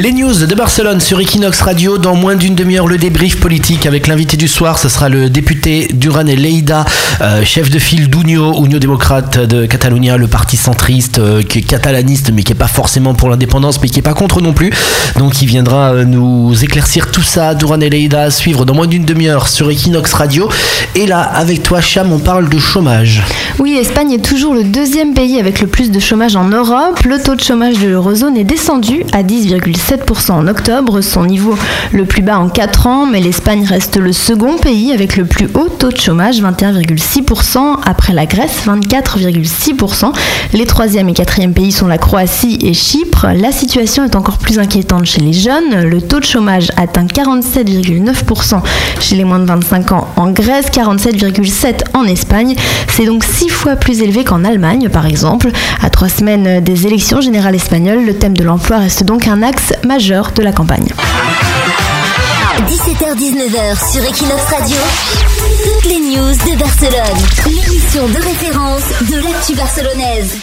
Les news de Barcelone sur Equinox Radio. Dans moins d'une demi-heure, le débrief politique avec l'invité du soir. Ce sera le député Duran et Leida, euh, chef de file d'Unió, Unió démocrate de Catalunya, le parti centriste euh, qui est catalaniste, mais qui est pas forcément pour l'indépendance, mais qui est pas contre non plus. Donc, il viendra euh, nous éclaircir tout ça. Duran et à suivre dans moins d'une demi-heure sur Equinox Radio. Et là, avec toi, Cham, on parle de chômage. Oui, l'Espagne est toujours le deuxième pays avec le plus de chômage en Europe. Le taux de chômage de l'eurozone est descendu à 10,7% en octobre, son niveau le plus bas en 4 ans, mais l'Espagne reste le second pays avec le plus haut taux de chômage, 21,6%, après la Grèce, 24,6%. Les troisième et quatrième pays sont la Croatie et Chypre. La situation est encore plus inquiétante chez les jeunes. Le taux de chômage atteint 47,9% chez les moins de 25 ans en Grèce, 47,7% en Espagne. C'est donc six fois plus élevé qu'en Allemagne, par exemple. À trois semaines des élections générales espagnoles, le thème de l'emploi reste donc un axe majeur de la campagne. 17h-19h sur Equinox Radio, Barcelone, l'émission de référence de l'actu barcelonaise.